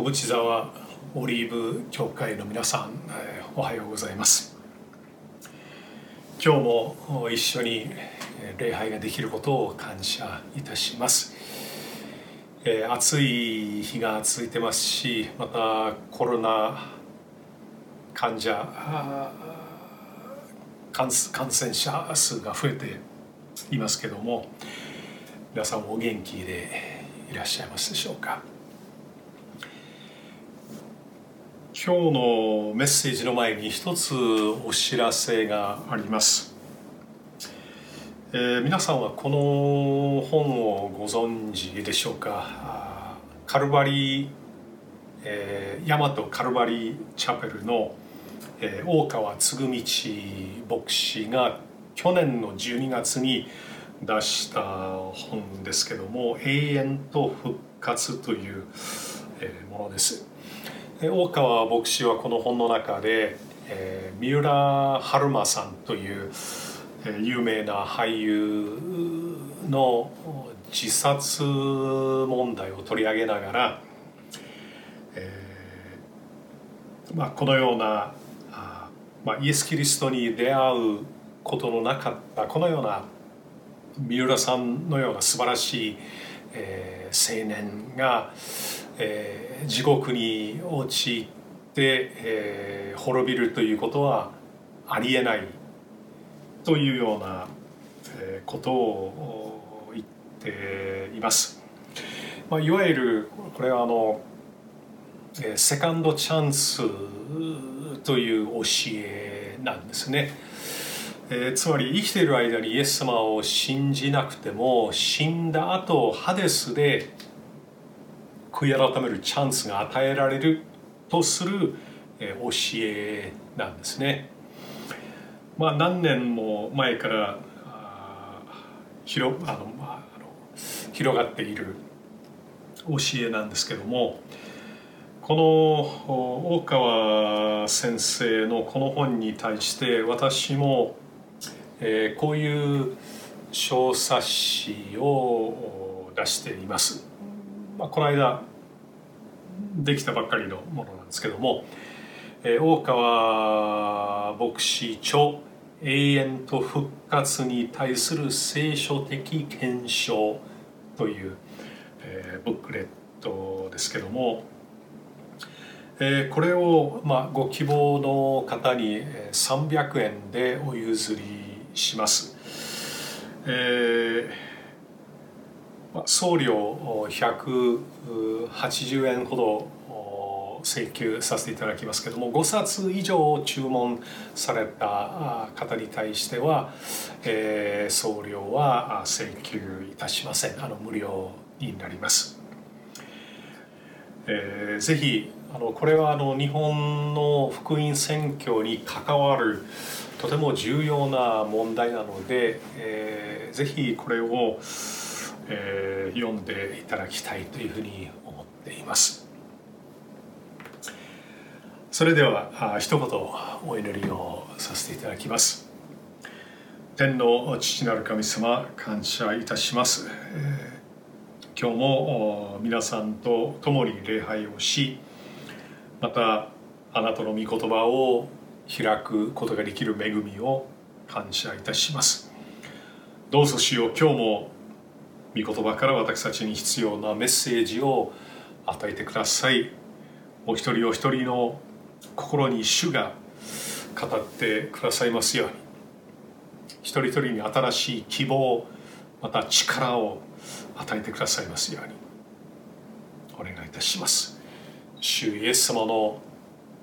小淵沢オリーブ教会の皆さんおはようございます。今日も一緒に礼拝ができることを感謝いたします。暑い日が続いてますしまたコロナ患者感染者数が増えていますけども皆さんお元気でいらっしゃいますでしょうか。今日のメッセージの前に一つお知らせがあります、えー、皆さんはこの本をご存知でしょうか？カルバリー、えー、大和カルバリーチャペルの、えー、大川嗣道牧師が去年の12月に出した本ですけども「永遠と復活」というものです。大川牧師はこの本の中で、えー、三浦春馬さんという、えー、有名な俳優の自殺問題を取り上げながら、えーまあ、このようなあ、まあ、イエス・キリストに出会うことのなかったこのような三浦さんのような素晴らしい、えー、青年が、えー、地獄に陥って、えー、滅びるということはありえないというような、えー、ことを言っています。まあ、いわゆるこれはあの、えー、セカンドチャンスという教えなんですね。えー、つまり生きている間にイエス様を信じなくても死んだ後ハデスで悔い改めるチャンスが与えられるとする教えなんですね。まあ、何年も前から広あの、まあ、あの広がっている教えなんですけどもこの大川先生のこの本に対して私も、えー、こういう小冊子を出しています。まあ、この間できたばっかりのものなんですけども、えー、大川牧師著永遠と復活に対する聖書的検証という、えー、ブックレットですけども、えー、これを、まあ、ご希望の方に300円でお譲りします。えー送料180円ほど請求させていただきますけども5冊以上注文された方に対しては、えー、送料は請求いたしませんあの無料になります。えー、ぜひあのこれはあの日本の福音宣教に関わるとても重要な問題なので、えー、ぜひこれをえー、読んでいただきたいというふうに思っています。それでは一言お祈りをさせていただきます。天の父なる神様感謝いたします、えー、今日も皆さんと共に礼拝をしまたあなたの御言葉を開くことができる恵みを感謝いたします。どうぞしよう今日も御言葉から私たちに必要なメッセージを与えてください。お一人お一人の心に主が語ってくださいますように。一人一人に新しい希望また力を与えてくださいますように。お願いいたします。主イエス様の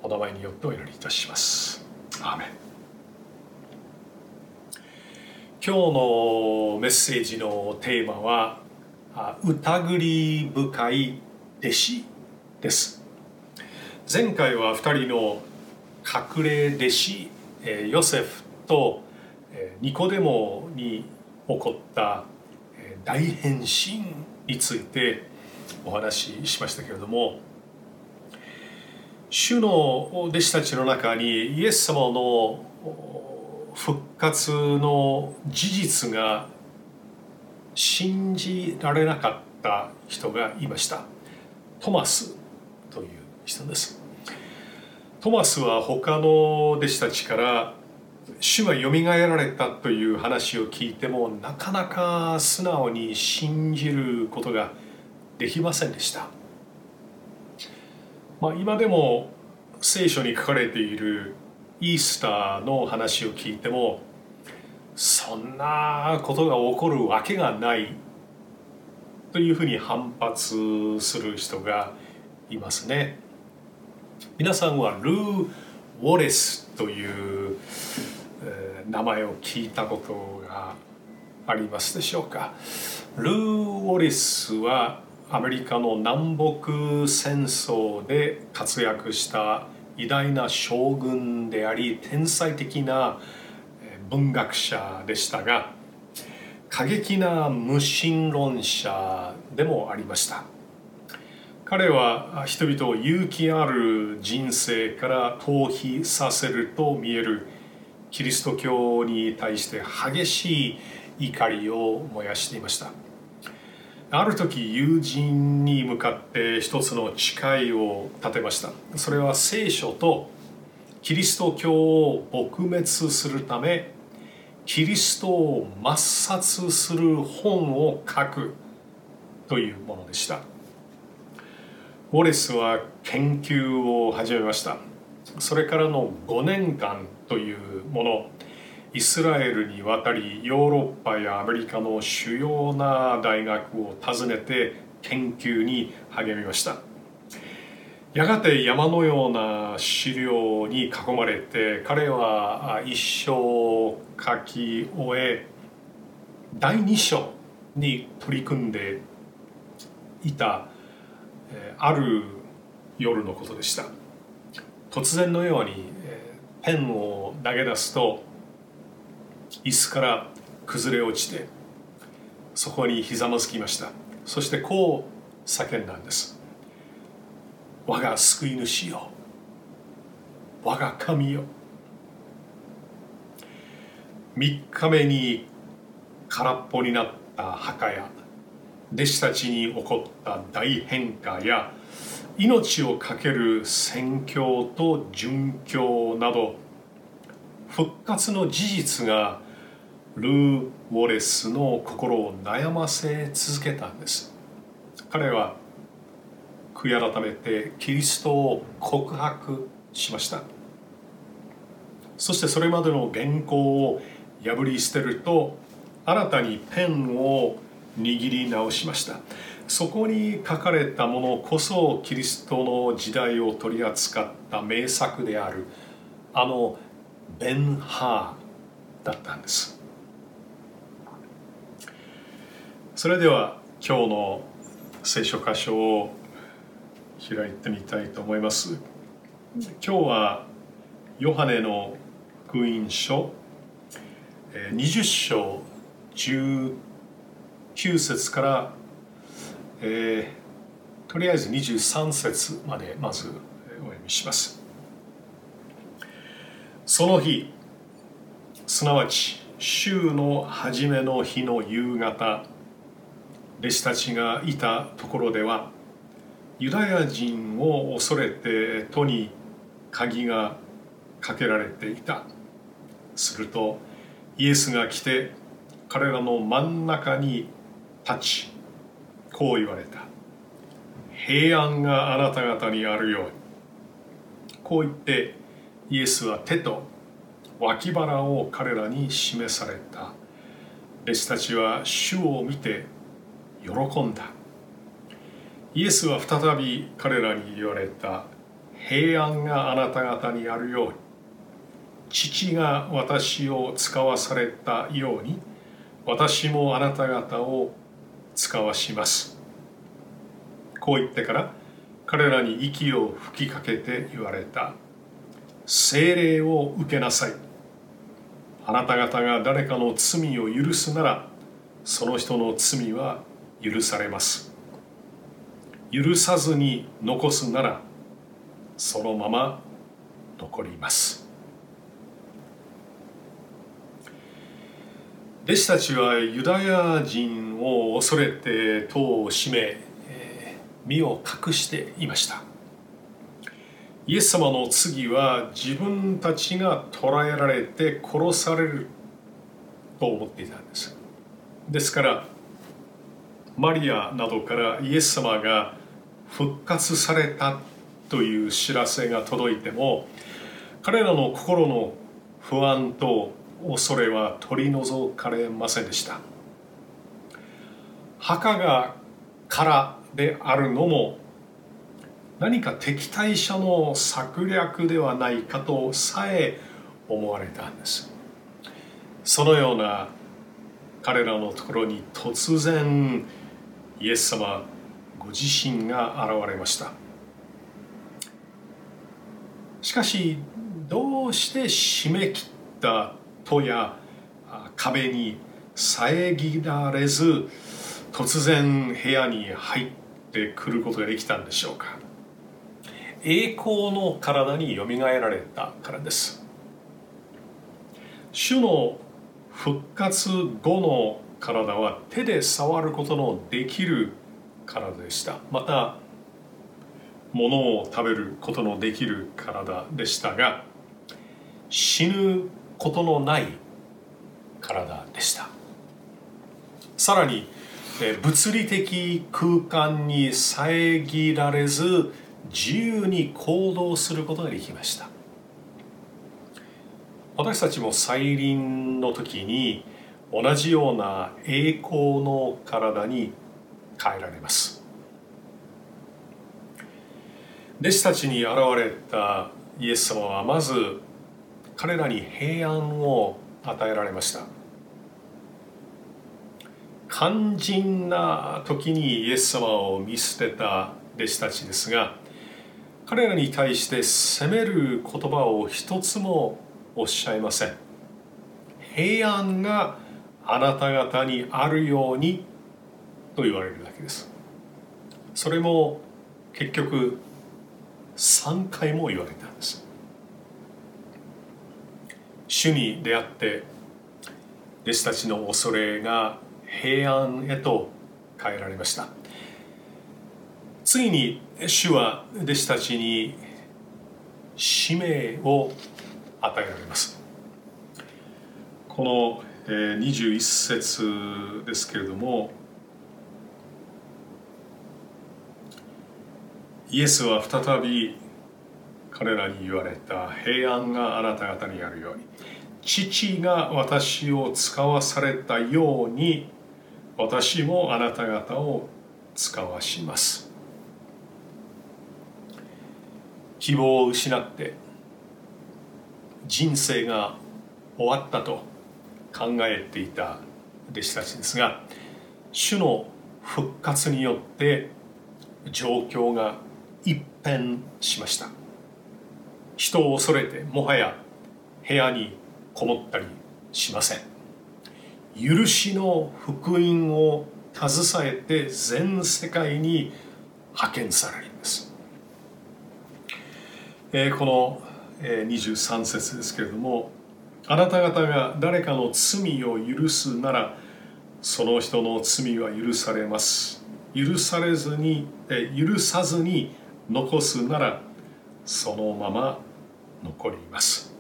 お名前によってお祈りいたします。アーメン。今日のメッセージのテーマは疑り深い弟子です。前回は2人の隠れ弟子ヨセフとニコデモに起こった大変身についてお話ししましたけれども主の弟子たちの中にイエス様の復活の事実が信じられなかった人がいました。トマスという人です。トマスは他の弟子たちから主がよみがえられたという話を聞いてもなかなか素直に信じることができませんでした、まあ、今でも聖書に書かれているイースターの話を聞いてもそんなことが起こるわけがないというふうに反発する人がいますね。皆さんはルー・ウォレスという名前を聞いたことがありますでしょうか。ルー・ウォレスはアメリカの南北戦争で活躍した偉大な将軍であり天才的な文学者でしたが過激な無神論者でもありました。彼は人々を勇気ある人生から逃避させると見えるキリスト教に対して激しい怒りを燃やしていました。ある時友人に向かって一つの誓いを立てました。それは聖書とキリスト教を撲滅するためキリストを抹殺する本を書くというものでした。ウォレスは研究を始めました。それからの5年間というもの。イスラエルに渡りヨーロッパやアメリカの主要な大学を訪ねて研究に励みました。やがて山のような資料に囲まれて彼は一生書き終え第2章に取り組んでいたある夜のことでした。突然のようにペンを投げ出すと椅子から崩れ落ちてそこにひざまずきました。そしてこう叫んだんです。我が救い主よ。我が神よ。3日目に空っぽになった墓や弟子たちに起こった大変化や命を懸ける宣教と殉教など復活の事実がルー・ウォレスの心を悩ませ続けたんです。彼は悔い改めてキリストを告白しました。そしてそれまでの原稿を破り捨てると新たにペンを握り直しました。そこに書かれたものこそキリストの時代を取り扱った名作であるあのベン・ハーだったんです。それでは今日の聖書箇所を開いてみたいと思います。今日はヨハネの福音書20章19節から、えー、とりあえず23節までまずお読みします。その日すなわち週の初めの日の夕方弟子たちがいたところではユダヤ人を恐れて戸に鍵がかけられていた。するとイエスが来て彼らの真ん中に立ちこう言われた。平安があなた方にあるように。こう言ってイエスは手と脇腹を彼らに示された。弟子たちは主を見て喜んだ。イエスは再び彼らに言われた。平安があなた方にあるように。父が私を使わされたように。私もあなた方を使わします。こう言ってから彼らに息を吹きかけて言われた。精霊を受けなさい。あなた方が誰かの罪を許すならその人の罪は許されます。許さずに残すならそのまま残ります。弟子たちはユダヤ人を恐れて戸を閉め身を隠していました。イエス様の次は自分たちが捕らえられて殺されると思っていたんです。ですからマリアなどからイエス様が復活されたという知らせが届いても彼らの心の不安と恐れは取り除かれませんでした。墓が空であるのも何か敵対者の策略ではないかとさえ思われたんです。そのような彼らのところに突然イエス様ご自身が現れました。しかしどうして締め切った戸や壁に遮られず突然部屋に入ってくることができたんでしょうか。栄光の体によみがえられたからです。主の復活後の体は手で触ることのできる体でした。また物を食べることのできる体でしたが死ぬことのない体でした。さらに物理的空間に遮られず自由に行動することができました。私たちも再臨の時に同じような栄光の体に変えられます。弟子たちに現れたイエス様はまず彼らに平安を与えられました。肝心な時にイエス様を見捨てた弟子たちですが彼らに対して責める言葉を一つもおっしゃいません。平安があなた方にあるようにと言われるだけです。それも結局3回も言われたんです。主に出会って弟子たちの恐れが平安へと変えられました。次に主は弟子たちに使命を与えられます。この21節ですけれどもイエスは再び彼らに言われた平安があなた方にあるように父が私を使わされたように私もあなた方を使わします。希望を失って人生が終わったと考えていた弟子たちですが主の復活によって状況が一変しました。人を恐れてもはや部屋にこもったりしません。許しの福音を携えて全世界に派遣されるんです、えー、この23節ですけれどもあなた方が誰かの罪を許すならその人の罪は許されます。許されずにえ許さずに残すならそのまま残ります。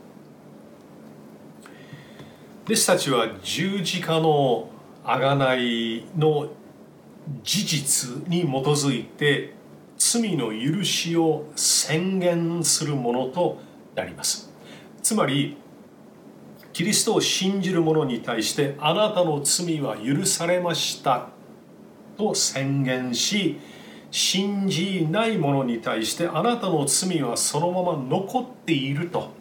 弟子たちは十字架の贖いの事実に基づいて罪の許しを宣言するものとなります。つまりキリストを信じる者に対してあなたの罪は許されましたと宣言し信じない者に対してあなたの罪はそのまま残っていると。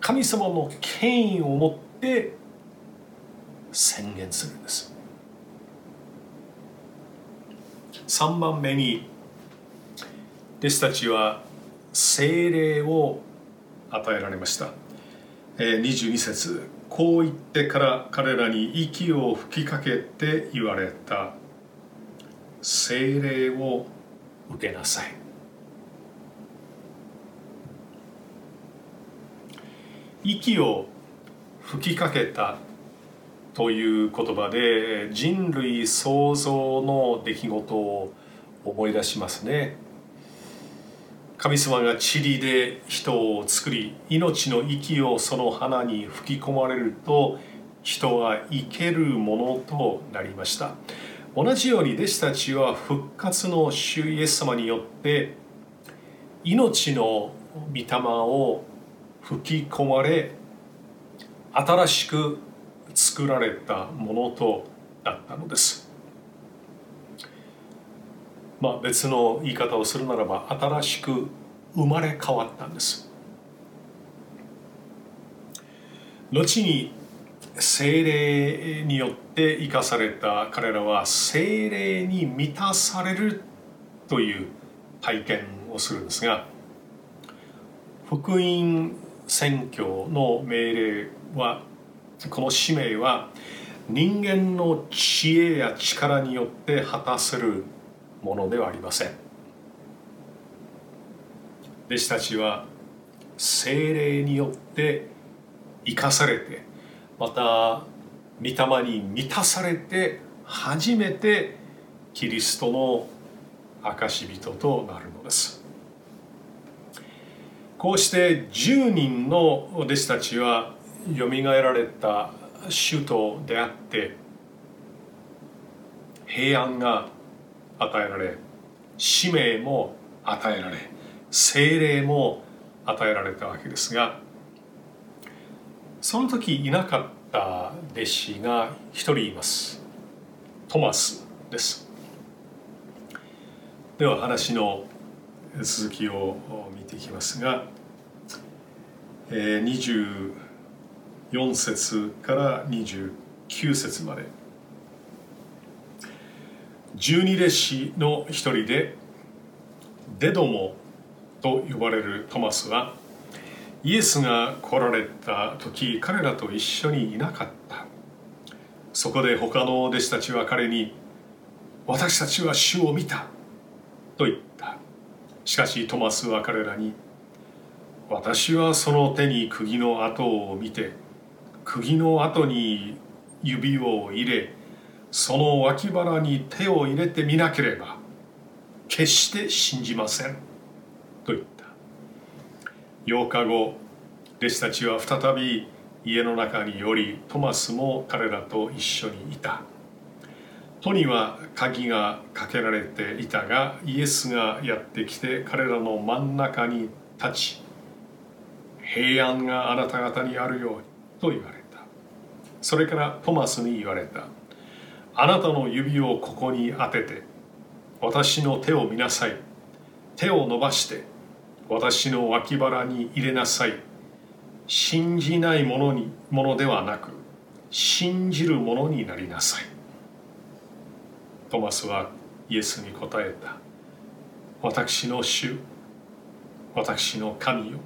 神様の権威を持って宣言するんです。3番目に弟子たちは精霊を与えられました。22節。こう言ってから彼らに息を吹きかけて言われた。精霊を受けなさい。息を吹きかけたという言葉で人類創造の出来事を思い出しますね。神様が塵で人を作り命の息をその花に吹き込まれると人は生けるものとなりました。同じように弟子たちは復活の主イエス様によって命の御霊を吹き込まれ新しく作られたものとなったのです。まあ、別の言い方をするならば新しく生まれ変わったんです。後に精霊によって生かされた彼らは精霊に満たされるという体験をするんですが福音宣教の命令はこの使命は人間の知恵や力によって果たせるものではありません。弟子たちは精霊によって生かされてまた御霊に満たされて初めてキリストの証人となるのです。こうして10人の弟子たちはよみがえられた主と出会って平安が与えられ使命も与えられ精霊も与えられたわけですがその時いなかった弟子が一人います。トマスです。では話の続きを見ていきますが24節から29節まで。十二弟子の一人でデドモと呼ばれるトマスはイエスが来られた時彼らと一緒にいなかった。そこで他の弟子たちは彼に「私たちは主を見た」と言った。しかしトマスは彼らに「私はその手に釘の跡を見て釘の跡に指を入れその脇腹に手を入れてみなければ決して信じません。と言った。8日後弟子たちは再び家の中によりトマスも彼らと一緒にいた。戸には鍵がかけられていたがイエスがやってきて彼らの真ん中に立ち平安があなた方にあるようにと言われた。それからトマスに言われた。あなたの指をここに当てて私の手を見なさい。手を伸ばして私の脇腹に入れなさい。信じないものにものではなく信じるものになりなさい。トマスはイエスに答えた。私の主私の神よ。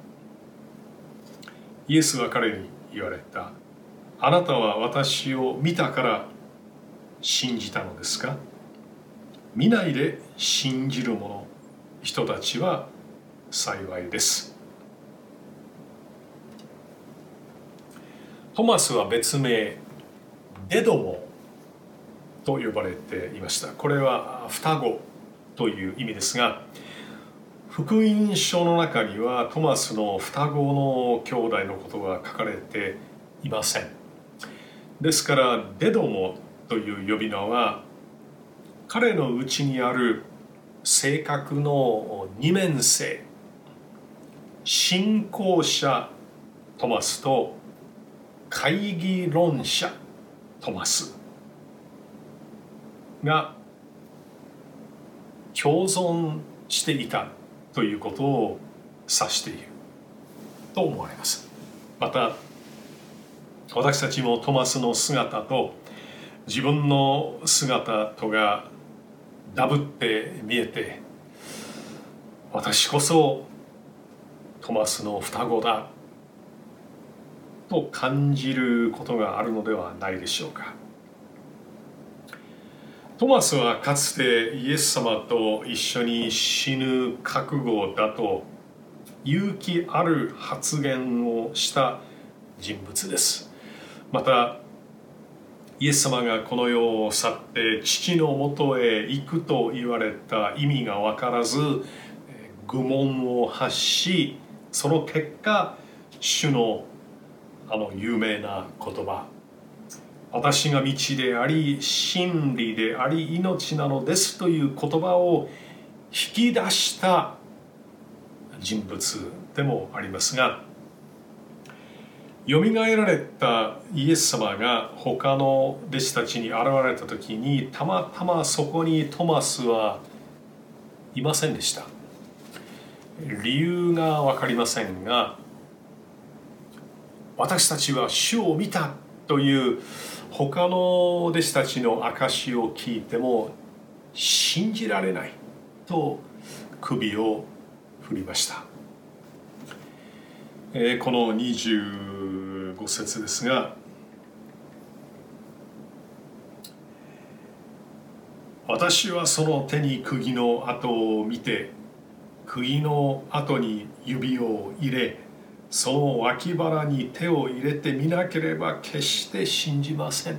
イエスは彼に言われた。あなたは私を見たから信じたのですか？見ないで信じる者人たちは幸いです。トマスは別名デドモと呼ばれていました。これは双子という意味ですが福音書の中にはトマスの双子の兄弟のことが書かれていません。ですからデドモという呼び名は彼のうちにある性格の二面性信仰者トマスと会議論者トマスが共存していたということを指している。と思われます。また私たちもトマスの姿と自分の姿とがダブって見えて私こそトマスの双子だと感じることがあるのではないでしょうか。トマスはかつてイエス様と一緒に死ぬ覚悟だと勇気ある発言をした人物です。またイエス様がこの世を去って父のもとへ行くと言われた意味が分からず愚問を発しその結果主のあの有名な言葉。私が道であり真理であり命なのですという言葉を引き出した人物でもありますがよみがえられたイエス様が他の弟子たちに現れた時にたまたまそこにトマスはいませんでした。理由が分かりませんが私たちは主を見たという他の弟子たちの証を聞いても信じられないと首を振りました、えー、この5節ですが私はその手に釘の跡を見て釘の跡に指を入れその脇腹に手を入れてみなければ決して信じません。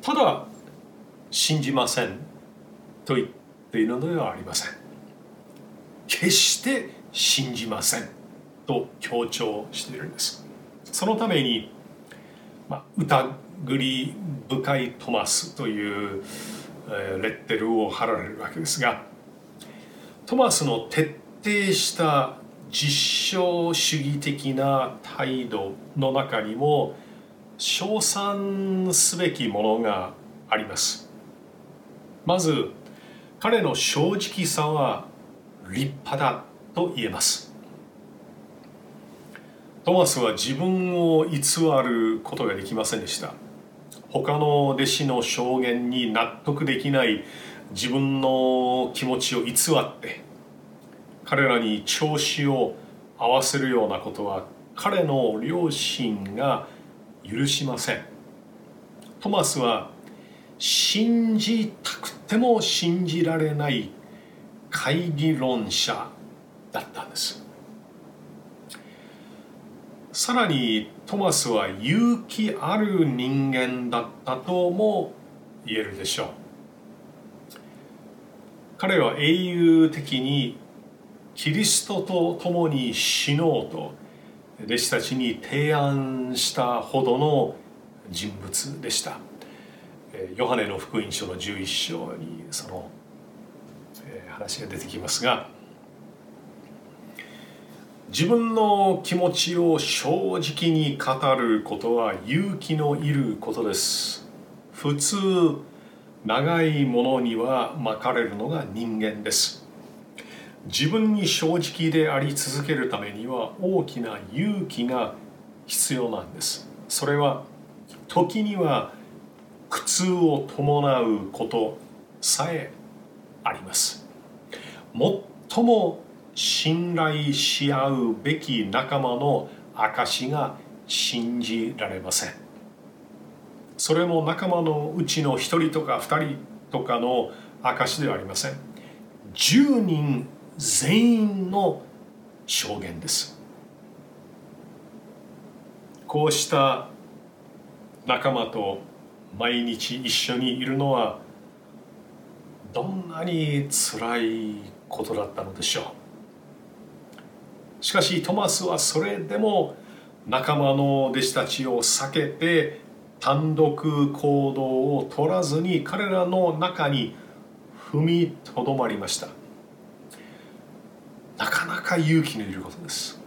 ただ信じませんと言っているのではありません。決して信じませんと強調しているんです。そのために、まあ、疑り深いトマスというレッテルを貼られるわけですがトマスの徹底した実証主義的な態度の中にも称賛すべきものがあります。まず彼の正直さは立派だと言えます。トマスは自分を偽ることができませんでした。他の弟子の証言に納得できない自分の気持ちを偽って彼らに調子を合わせるようなことは彼の両親が許しません。トマスは信じたくても信じられない会議論者だったんです。さらにトマスは勇気ある人間だったとも言えるでしょう。彼は英雄的にキリストと共に死のうと弟子たちに提案したほどの人物でした。ヨハネの福音書の11章にその話が出てきますが自分の気持ちを正直に語ることは勇気のいることです。普通長いものには巻かれるのが人間です。自分に正直であり続けるためには大きな勇気が必要なんです。それは時には苦痛を伴うことさえあります。最も信頼し合うべき仲間の証が信じられません。それも仲間のうちの1人とか2人とかの証ではありません。10人全員の証言です。こうした仲間と毎日一緒にいるのはどんなにつらいことだったのでしょうしかしトマスはそれでも仲間の弟子たちを避けて単独行動を取らずに彼らの中に踏みとどまりました。なかなか勇気のいることです。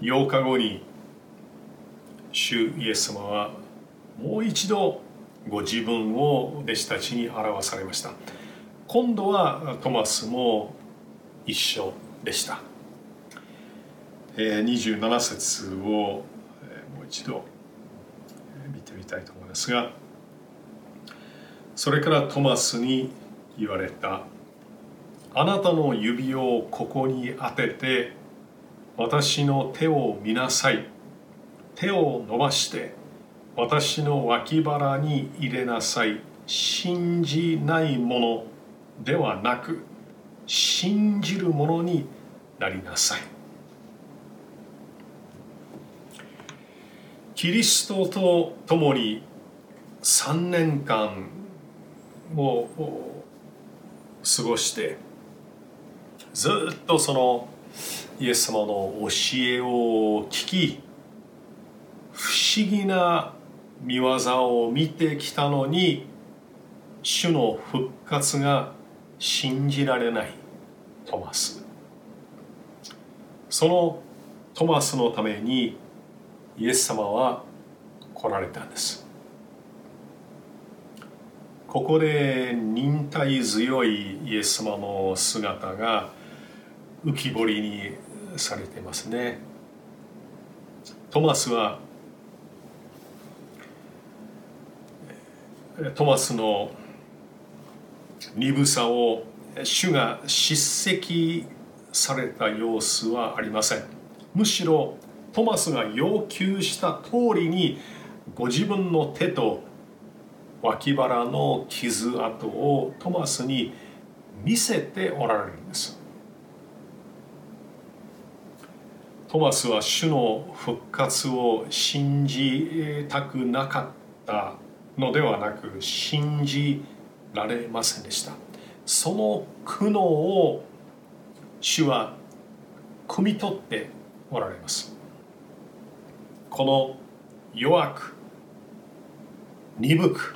8日後に主イエス様はもう一度ご自分を弟子たちに表されました。今度はトマスも一緒でした、えー、27節をもう一度見てみたいと思いますがそれからトマスに言われた。あなたの指をここに当てて私の手を見なさい。手を伸ばして私の脇腹に入れなさい。信じないもの。ではなく信じるものになりなさい。キリストと共に3年間を過ごしてずっとそのイエス様の教えを聞き不思議な見業を見てきたのに主の復活が信じられないトマス。そのトマスのためにイエス様は来られたんです。ここで忍耐強いイエス様の姿が浮き彫りにされてますね。トマスはトマスの鈍さを主が叱責された様子はありません。むしろトマスが要求した通りにご自分の手と脇腹の傷跡をトマスに見せておられるんです。トマスは主の復活を信じたくなかったのではなく信じられませんでした。その苦悩を主は汲み取っておられます。この弱く鈍く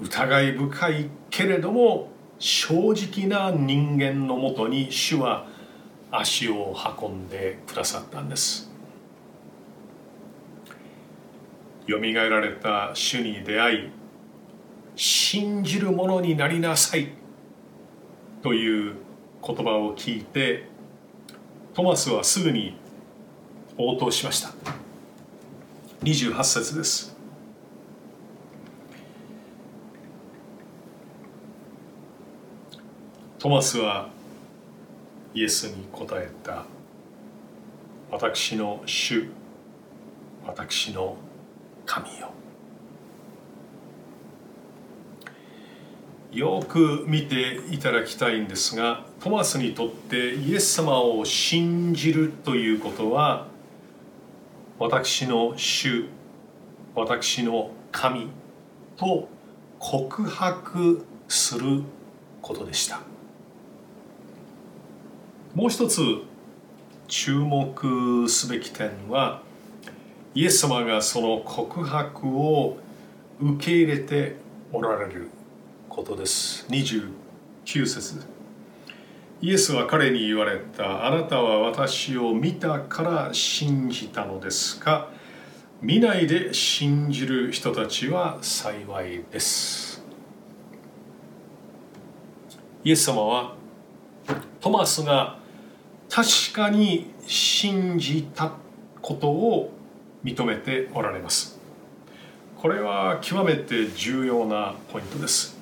疑い深いけれども正直な人間のもとに主は足を運んでくださったんです。よみがえられた主に出会い信じる者になりなさい。という言葉を聞いてトマスはすぐに応答しました。28節です。トマスはイエスに答えた。私の主私の神よ。よく見ていただきたいんですがトマスにとってイエス様を信じるということは私の主私の神と告白することでした。もう一つ注目すべき点はイエス様がその告白を受け入れておられる。ことです。29節。イエスは彼に言われた。あなたは私を見たから信じたのですか？見ないで信じる人たちは幸いです。イエス様はトマスが確かに信じたことを認めておられます。これは極めて重要なポイントです。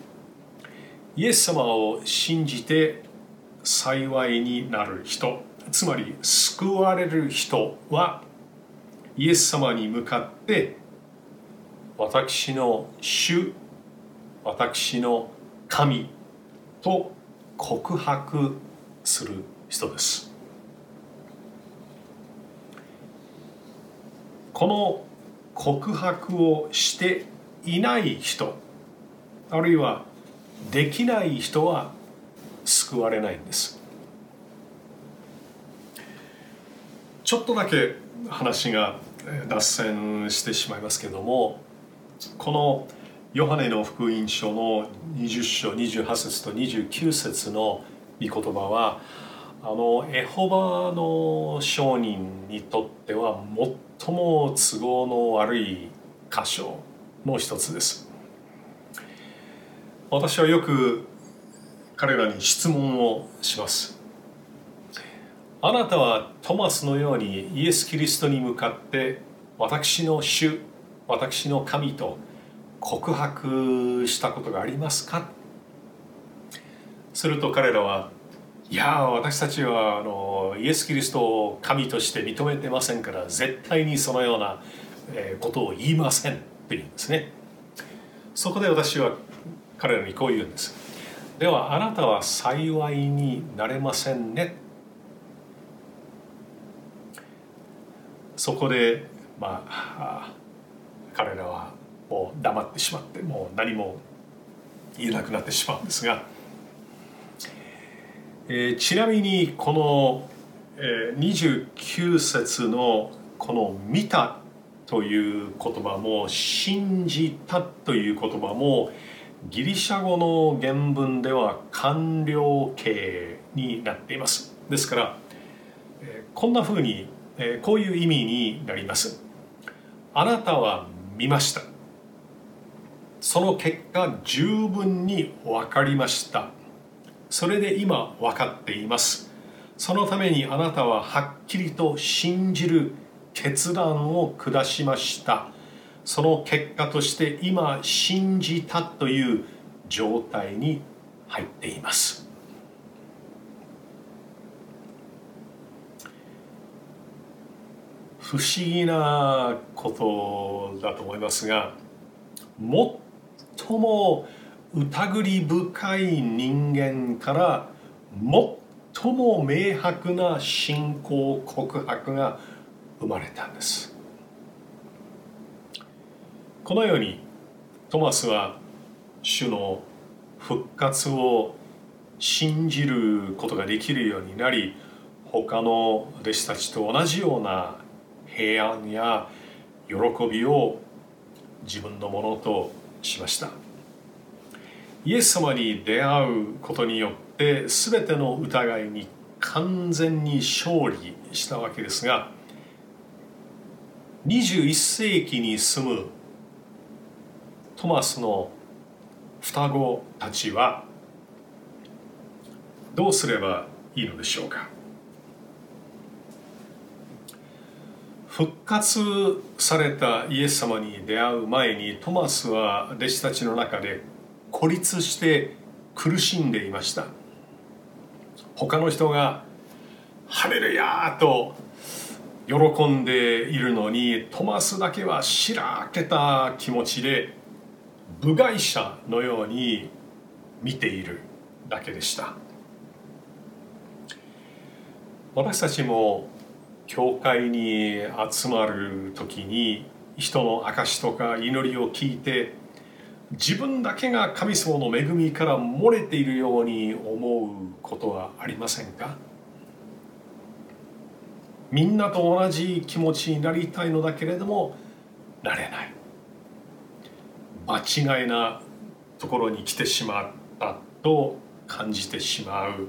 イエス様を信じて幸いになる人つまり救われる人はイエス様に向かって私の主私の神と告白する人です。この告白をしていない人あるいはできない人は救われないんです。ちょっとだけ話が脱線してしまいますけどもこのヨハネの福音書の20章28節と29節の御言葉はあのエホバの証人にとっては最も都合の悪い箇所の一つです。私はよく彼らに質問をします。あなたはトマスのようにイエス・キリストに向かって私の主私の神と告白したことがありますか？すると彼らはいや私たちはあのイエス・キリストを神として認めてませんから絶対にそのようなことを言いません。って言うんですね。そこで私は彼らにこう言うんです。ではあなたは幸いになれませんね。そこでまあ彼らはもう黙ってしまってもう何も言えなくなってしまうんですが、えー、ちなみにこの、えー、29節のこの「見た」という言葉も「信じた」という言葉もギリシャ語の原文では完了形になっています。ですから、こんなふうに、こういう意味になります。あなたは見ました。その結果十分に分かりました。それで今分かっています。そのためにあなたははっきりと信じる決断を下しました。その結果として今信じたという状態に入っています。不思議なことだと思いますが最も疑り深い人間から最も明白な信仰告白が生まれたんです。このようにトマスは主の復活を信じることができるようになり他の弟子たちと同じような平安や喜びを自分のものとしました。イエス様に出会うことによって全ての疑いに完全に勝利したわけですが21世紀に住むトマスの双子たちはどうすればいいのでしょうか？復活されたイエス様に出会う前にトマスは弟子たちの中で孤立して苦しんでいました他の人が「ハレルヤ!」と喜んでいるのにトマスだけはしらけた気持ちで部外者のように見ているだけでした。私たちも教会に集まる時に人の証とか祈りを聞いて自分だけが神様の恵みから漏れているように思うことはありませんか？みんなと同じ気持ちになりたいのだけれどもなれない。間違いなところに来てしまったと感じてしまう。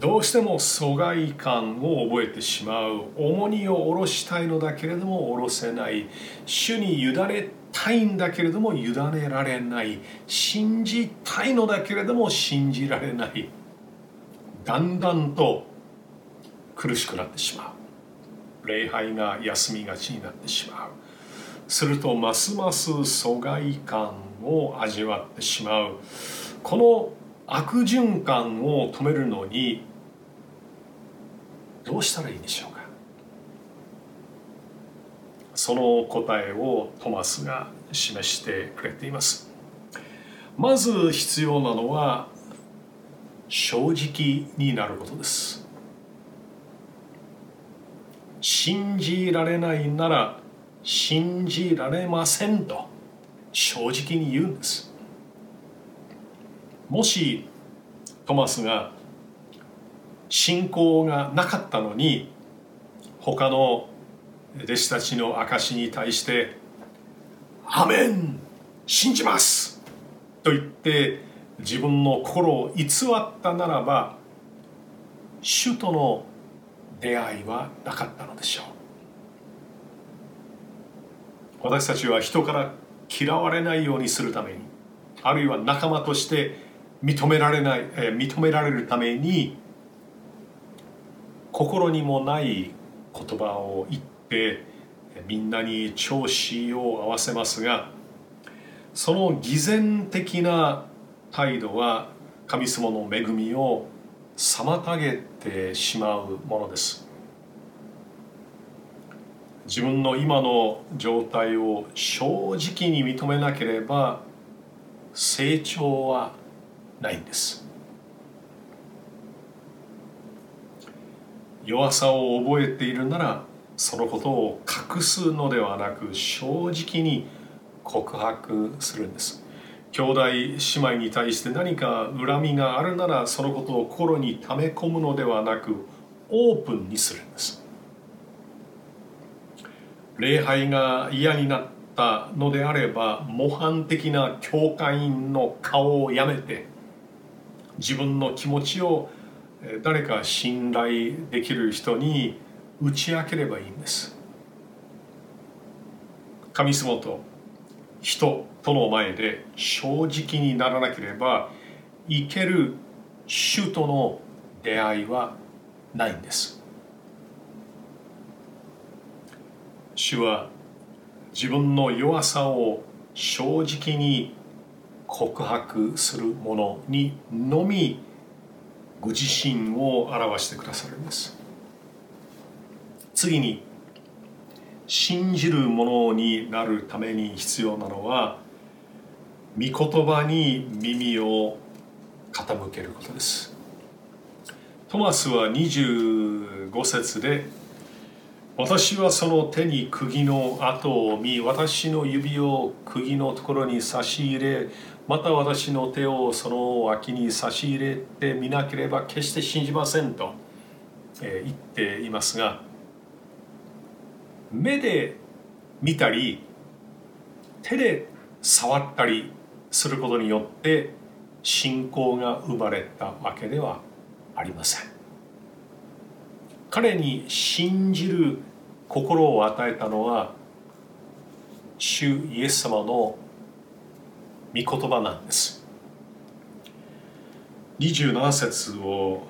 どうしても疎外感を覚えてしまう。重荷を下ろしたいのだけれども下ろせない主に委ねたいんだけれども委ねられない。信じたいのだけれども信じられない。だんだんと苦しくなってしまう。礼拝が休みがちになってしまう。するとますます疎外感を味わってしまう。この悪循環を止めるのにどうしたらいいでしょうか？その答えをトマスが示してくれています。まず必要なのは正直になることです。信じられないなら信じられませんと正直に言うんですもしトマスが信仰がなかったのに他の弟子たちの証に対して「アメン信じます!」と言って自分の心を偽ったならば主との出会いはなかったのでしょう私たちは人から嫌われないようにするためにあるいは仲間として認められない、え認められるために心にもない言葉を言ってみんなに調子を合わせますがその偽善的な態度は神様の恵みを妨げてしまうものです。自分の今の状態を正直に認めなければ成長はないんです。弱さを覚えているならそのことを隠すのではなく正直に告白するんです。兄弟姉妹に対して何か恨みがあるならそのことを心に溜め込むのではなくオープンにするんです。礼拝が嫌になったのであれば模範的な教会員の顔をやめて自分の気持ちを誰か信頼できる人に打ち明ければいいんです。神様と人との前で正直にならなければ生ける主との出会いはないんです。主は自分の弱さを正直に告白する者にのみご自身を表してくださるんです。次に信じる者になるために必要なのは御言葉に耳を傾けることです。トマスは25節で私はその手に釘の跡を見私の指を釘のところに差し入れまた私の手をその脇に差し入れてみなければ決して信じませんと言っていますが目で見たり手で触ったりすることによって信仰が生まれたわけではありません。彼に信じる心を与えたのは主イエス様の御言葉なんです。27節を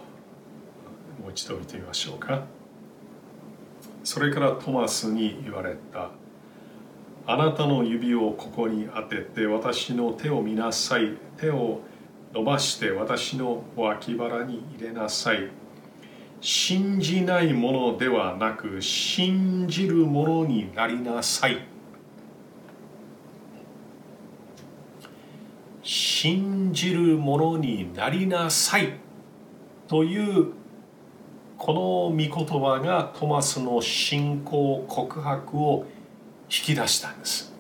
もう一度見てみましょうか。それからトマスに言われた。あなたの指をここに当てて私の手を見なさい。手を伸ばして私の脇腹に入れなさい。信じないものではなく信じるものになりなさい。信じるものになりなさい。というこの御言葉がトマスの信仰告白を引き出したんです。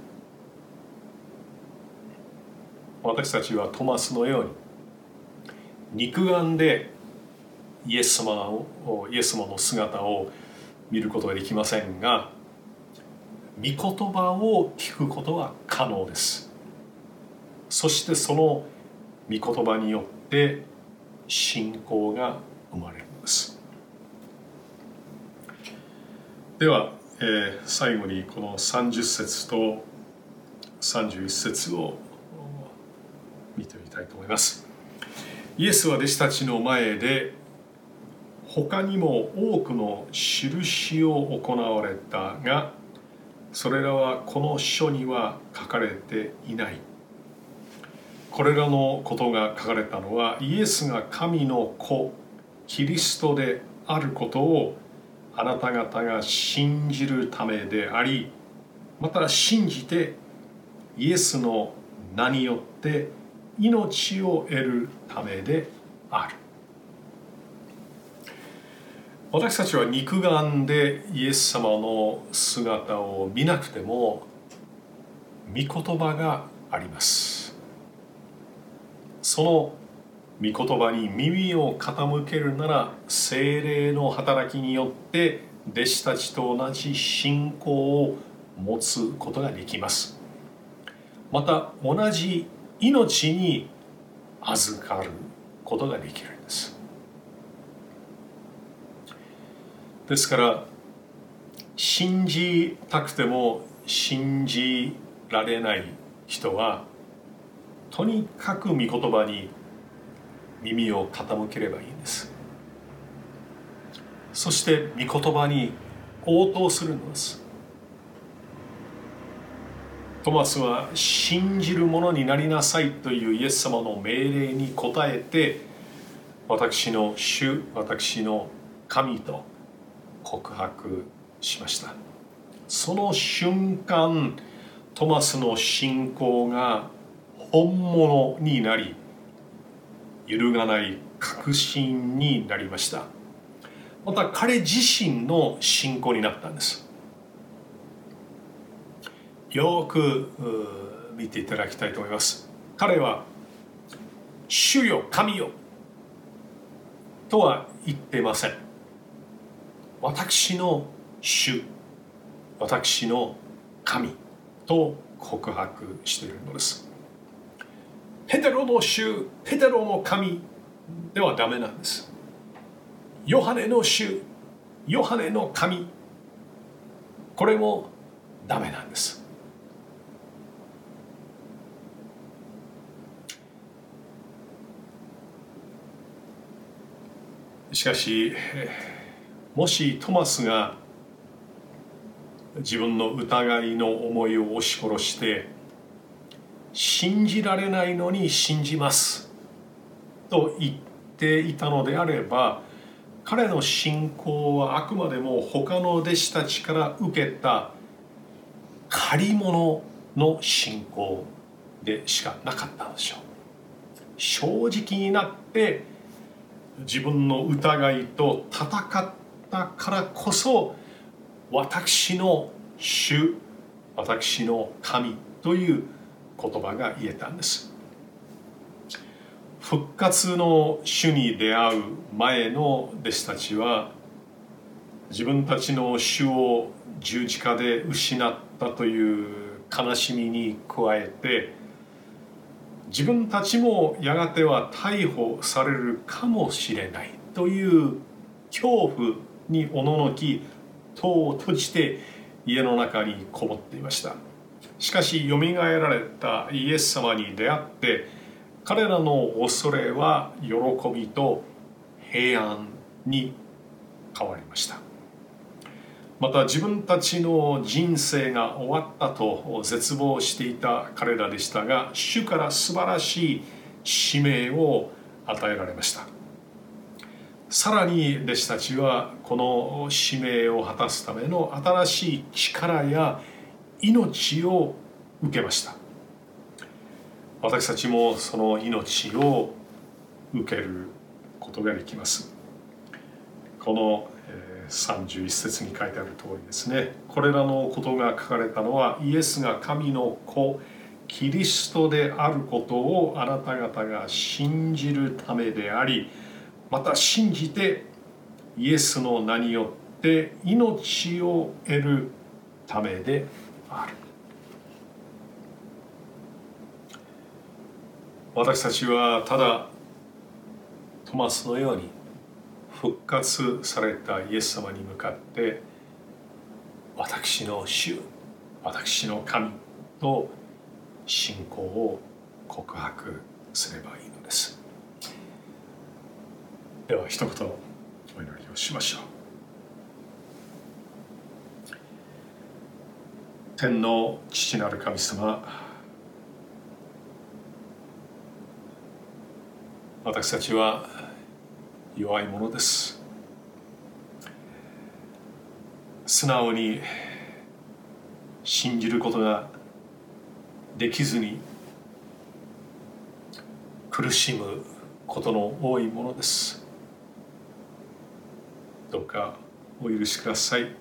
私たちはトマスのように肉眼でイエス様をイエス様の姿を見ることができませんが御言葉を聞くことは可能です。そしてその御言葉によって信仰が生まれるのです。では、えー、最後にこの30節と31節を見てみたいと思います。イエスは弟子たちの前で他にも多くの印を行われたがそれらはこの書には書かれていない。これらのことが書かれたのはイエスが神の子キリストであることをあなた方が信じるためでありまた信じてイエスの名によって命を得るためである。私たちは肉眼でイエス様の姿を見なくても御言葉があります。その御言葉に耳を傾けるなら精霊の働きによって弟子たちと同じ信仰を持つことができます。また同じ命に預かることができるんですから信じたくても信じられない人はとにかく御言葉に耳を傾ければいいんです。そして御言葉に応答するのです。トマスは信じる者になりなさいというイエス様の命令に応えて私の主私の神と告白しました。その瞬間トマスの信仰が本物になり揺るがない確信になりました。また彼自身の信仰になったんです。よく見ていただきたいと思います。彼は「主よ神よ」とは言ってません。私の主私の神と告白しているのです。ペテロの主ペテロの神ではダメなんです。ヨハネの主ヨハネの神これもダメなんです。しかしもしトマスが自分の疑いの思いを押し殺して信じられないのに信じます。と言っていたのであれば彼の信仰はあくまでも他の弟子たちから受けた借り物の信仰でしかなかったのでしょう。正直になって自分の疑いと戦ったからこそ私の主私の神という言葉が言えたんです。復活の主に出会う前の弟子たちは自分たちの主を十字架で失ったという悲しみに加えて自分たちもやがては逮捕されるかもしれないという恐怖におののき戸を閉じて家の中にこもっていました。しかしよみがえられたイエス様に出会って彼らの恐れは喜びと平安に変わりました。また自分たちの人生が終わったと絶望していた彼らでしたが主から素晴らしい使命を与えられました。さらに弟子たちはこの使命を果たすための新しい力や命を受けました。私たちもその命を受けることができます。この31節に書いてある通りですね。これらのことが書かれたのはイエスが神の子キリストであることをあなた方が信じるためでありまた信じてイエスの名によって命を得るためである。私たちはただトマスのように復活されたイエス様に向かって私の主私の神と信仰を告白すればいいのです。では一言お祈りをしましょう。天の父なる神様私たちは弱いものです。素直に信じることができずに苦しむことの多いものです。どうかお許しください。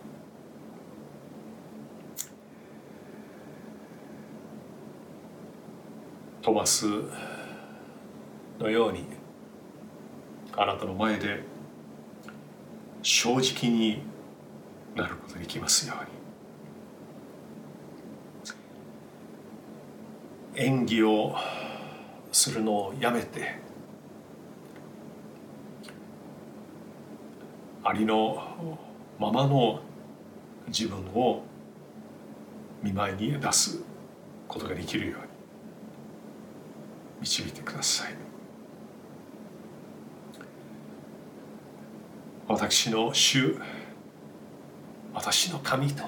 トマスのようにあなたの前で正直になることができますように。演技をするのをやめてありのままの自分を見舞いに出すことができるように導いてください。私の主私の神と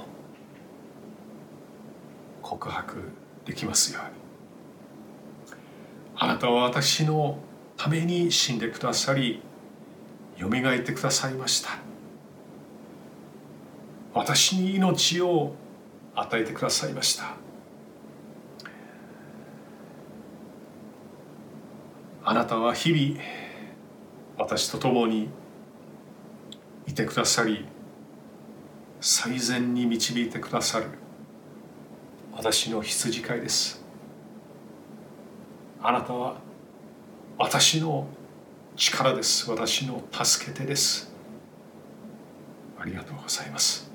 告白できますように。あなたは私のために死んでくださりよみがえってくださいました。私に命を与えてくださいました。あなたは日々私と共にいてくださり最善に導いてくださる私の羊飼いです。あなたは私の力です。私の助け手です。ありがとうございます。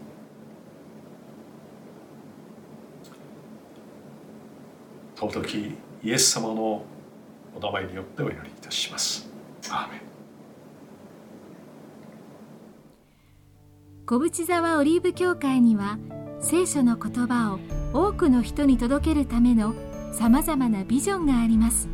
尊きイエス様のお名前によってお祈りいたします。アーメン。小淵沢オリーブ教会には聖書の言葉を多くの人に届けるためのさまざまなビジョンがあります。